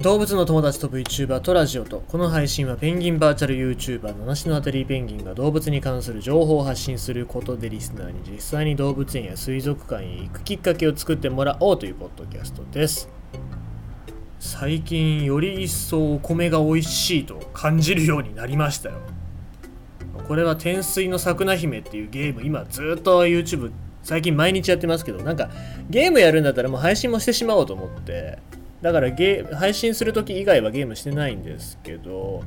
動物の友達と VTuber とラジオとこの配信はペンギンバーチャル YouTuber 七種のあたりペンギンが動物に関する情報を発信することでリスナーに実際に動物園や水族館へ行くきっかけを作ってもらおうというポッドキャストです。最近より一層お米が美味しいと感じるようになりましたよ。これは天水の桜姫っていうゲーム今ずっと YouTube 最近毎日やってますけどなんかゲームやるんだったらもう配信もしてしまおうと思って。だからゲ配信するとき以外はゲームしてないんですけど、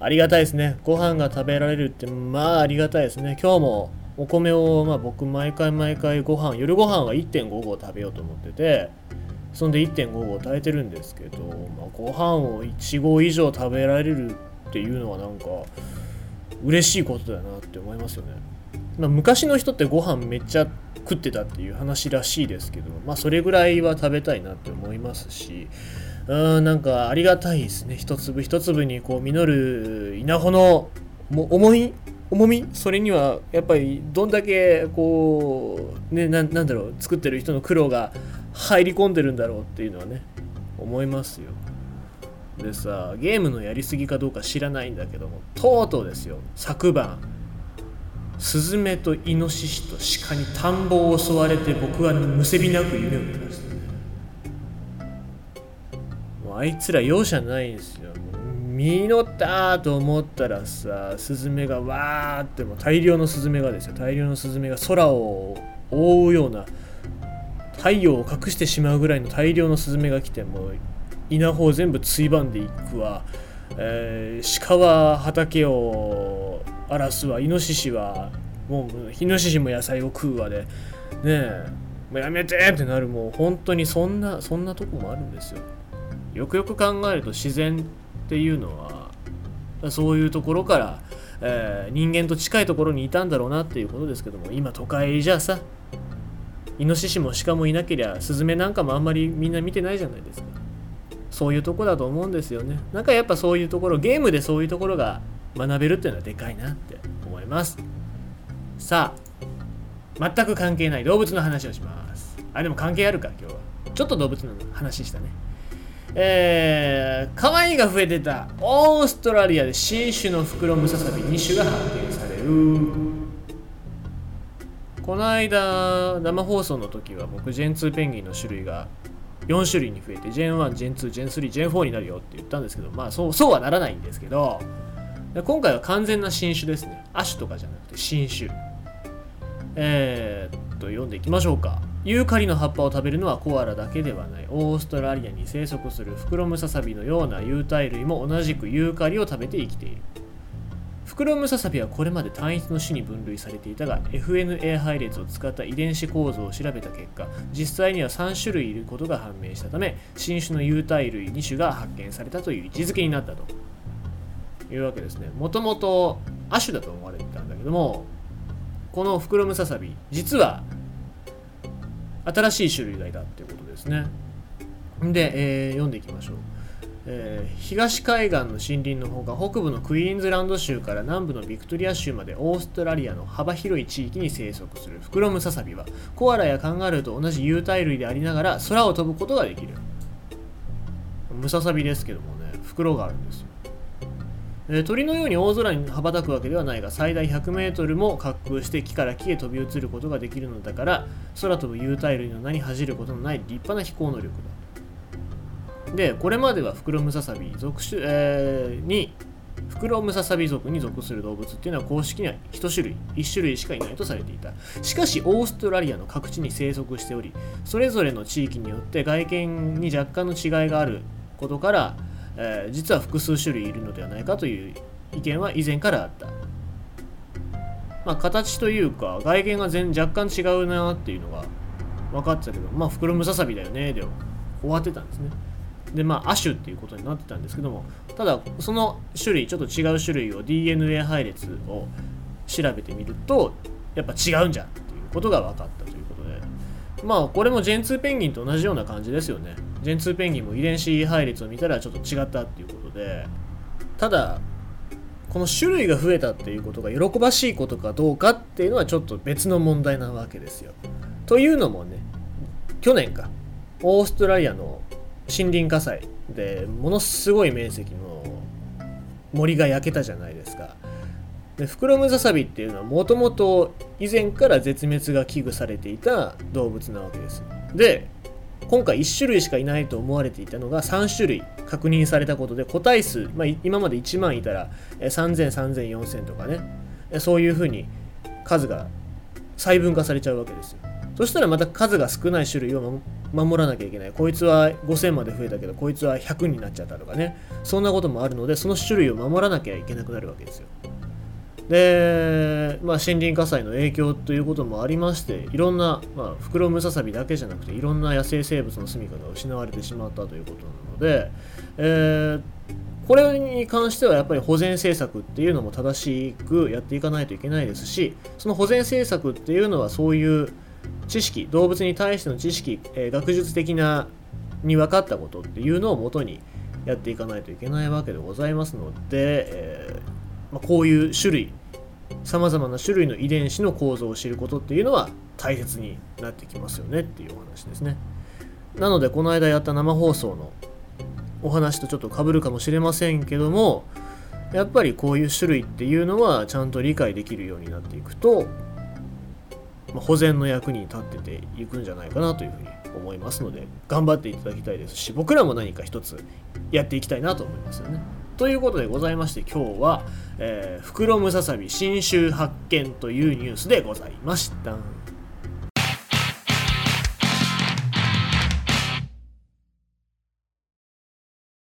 ありがたいですね。ご飯が食べられるって、まあありがたいですね。今日もお米を、まあ僕毎回毎回ご飯、夜ご飯は1.5合食べようと思ってて、そんで1.5合炊いてるんですけど、まあ、ご飯を1合以上食べられるっていうのはなんか嬉しいことだなって思いますよね。まあ、昔の人ってご飯めっちゃ食ってたっていう話らしいですけど、まあ、それぐらいは食べたいなって思いますし、うん、なんかありがたいですね。一粒一粒にこう実る稲穂の重い重み？それにはやっぱりどんだけこうねなんだろう作ってる人の苦労が入り込んでるんだろうっていうのはね思いますよ。でさゲームのやりすぎかどうか知らないんだけどもとうとうですよ。昨晩スズメとイノシシと鹿に田んぼを襲われて僕はむせびなく夢を見ましたねもうあいつら容赦ないんですよ実ったと思ったらさスズメがわーっても大量のスズメがですよ大量のスズメが空を覆うような太陽を隠してしまうぐらいの大量のスズメが来ても稲穂を全部ついばんでいくわ、えー、鹿は畑を荒らすわイノシシはもうイノシシも野菜を食うわで。ねえ。もうやめてってなるもう本当にそんなそんなとこもあるんですよ。よくよく考えると自然っていうのはそういうところから、えー、人間と近いところにいたんだろうなっていうことですけども今都会じゃさイノシシも鹿もいなけりゃスズメなんかもあんまりみんな見てないじゃないですか。そういうとこだと思うんですよね。なんかやっぱそういうところゲームでそういうところが学べるっていうのはでかいなって思います。さあ全く関係ない動物の話をします。あでも関係あるか今日は。ちょっと動物の話したね。えー、可愛いが増えてた。オーストラリアで新種のフクロムササビ2種が発見される。この間生放送の時は僕ジェン2ペンギンの種類が4種類に増えてジェン1、ジェン2、ジェン3、ジェン4になるよって言ったんですけどまあそうそうはならないんですけど今回は完全な新種ですね。亜種とかじゃなくて新種。えー、っと読んでいきましょうか。ユーカリの葉っぱを食べるのはコアラだけではない。オーストラリアに生息するフクロムササビのような有袋類も同じくユーカリを食べて生きている。フクロムササビはこれまで単一の種に分類されていたが FNA 配列を使った遺伝子構造を調べた結果実際には3種類いることが判明したため新種の有袋類2種が発見されたという位置づけになったと。いうわけですね。もともと亜種だと思われてたんだけどもこのフクロムササビ実は新しい種類がいたっていうことですね。で、えー、読んでいきましょう。えー、東海岸の森林のほか北部のクイーンズランド州から南部のビクトリア州までオーストラリアの幅広い地域に生息する。フクロムササビはコアラやカンガルーと同じ有袋類でありながら空を飛ぶことができる。ムササビですけどもね袋があるんですよ。え鳥のように大空に羽ばたくわけではないが最大 100m も滑空して木から木へ飛び移ることができるのだから空飛ぶ有袋類の名に恥じることのない立派な飛行能力だ。でこれまではフクロムササビ属種、えー、にフクロムササビ属に属する動物っていうのは公式には1種類1種類しかいないとされていた。しかしオーストラリアの各地に生息しておりそれぞれの地域によって外見に若干の違いがあることから、えー、実は複数種類いるのではないかという意見は以前からあった。まあ形というか外見が全若干違うなっていうのが分かってたけどまあフクロムササビだよねで終わってたんですね。でまあ亜種っていうことになってたんですけどもただその種類ちょっと違う種類を DNA 配列を調べてみるとやっぱ違うんじゃっていうことが分かったということで。まあこれもジェンツーペンギンと同じような感じですよね。ジェンツーペンギンも遺伝子配列を見たらちょっと違ったっていうことでただこの種類が増えたっていうことが喜ばしいことかどうかっていうのはちょっと別の問題なわけですよというのもね去年かオーストラリアの森林火災でものすごい面積の森が焼けたじゃないですか。でフクロムザサビっていうのはもともと以前から絶滅が危惧されていた動物なわけです。で今回1種類しかいないと思われていたのが3種類確認されたことで個体数、まあ、今まで1万いたら3000、3000、4000とかねそういうふうに数が細分化されちゃうわけですよ。そしたらまた数が少ない種類を守らなきゃいけない。こいつは5000まで増えたけど、こいつは100になっちゃったとかね。そんなこともあるので、その種類を守らなきゃいけなくなるわけですよ。で、まあ、森林火災の影響ということもありまして、いろんな、まあ、フクロムササビだけじゃなくて、いろんな野生生物の住みかが失われてしまったということなので、えー、これに関してはやっぱり保全政策っていうのも正しくやっていかないといけないですし、その保全政策っていうのはそういう知識、動物に対しての知識、えー、学術的なに分かったことっていうのをもとにやっていかないといけないわけでございますので、えー、まあ、こういう種類さまざまな種類の遺伝子の構造を知ることっていうのは大切になってきますよねっていうお話ですね。なのでこの間やった生放送のお話とちょっとかぶるかもしれませんけどもやっぱりこういう種類っていうのはちゃんと理解できるようになっていくと、まあ、保全の役に立ってていくんじゃないかなというふうに思いますので頑張っていただきたいですし僕らも何か一つやっていきたいなと思いますよね。ということでございまして今日は、えー、フクロムササビ新種発見というニュースでございました。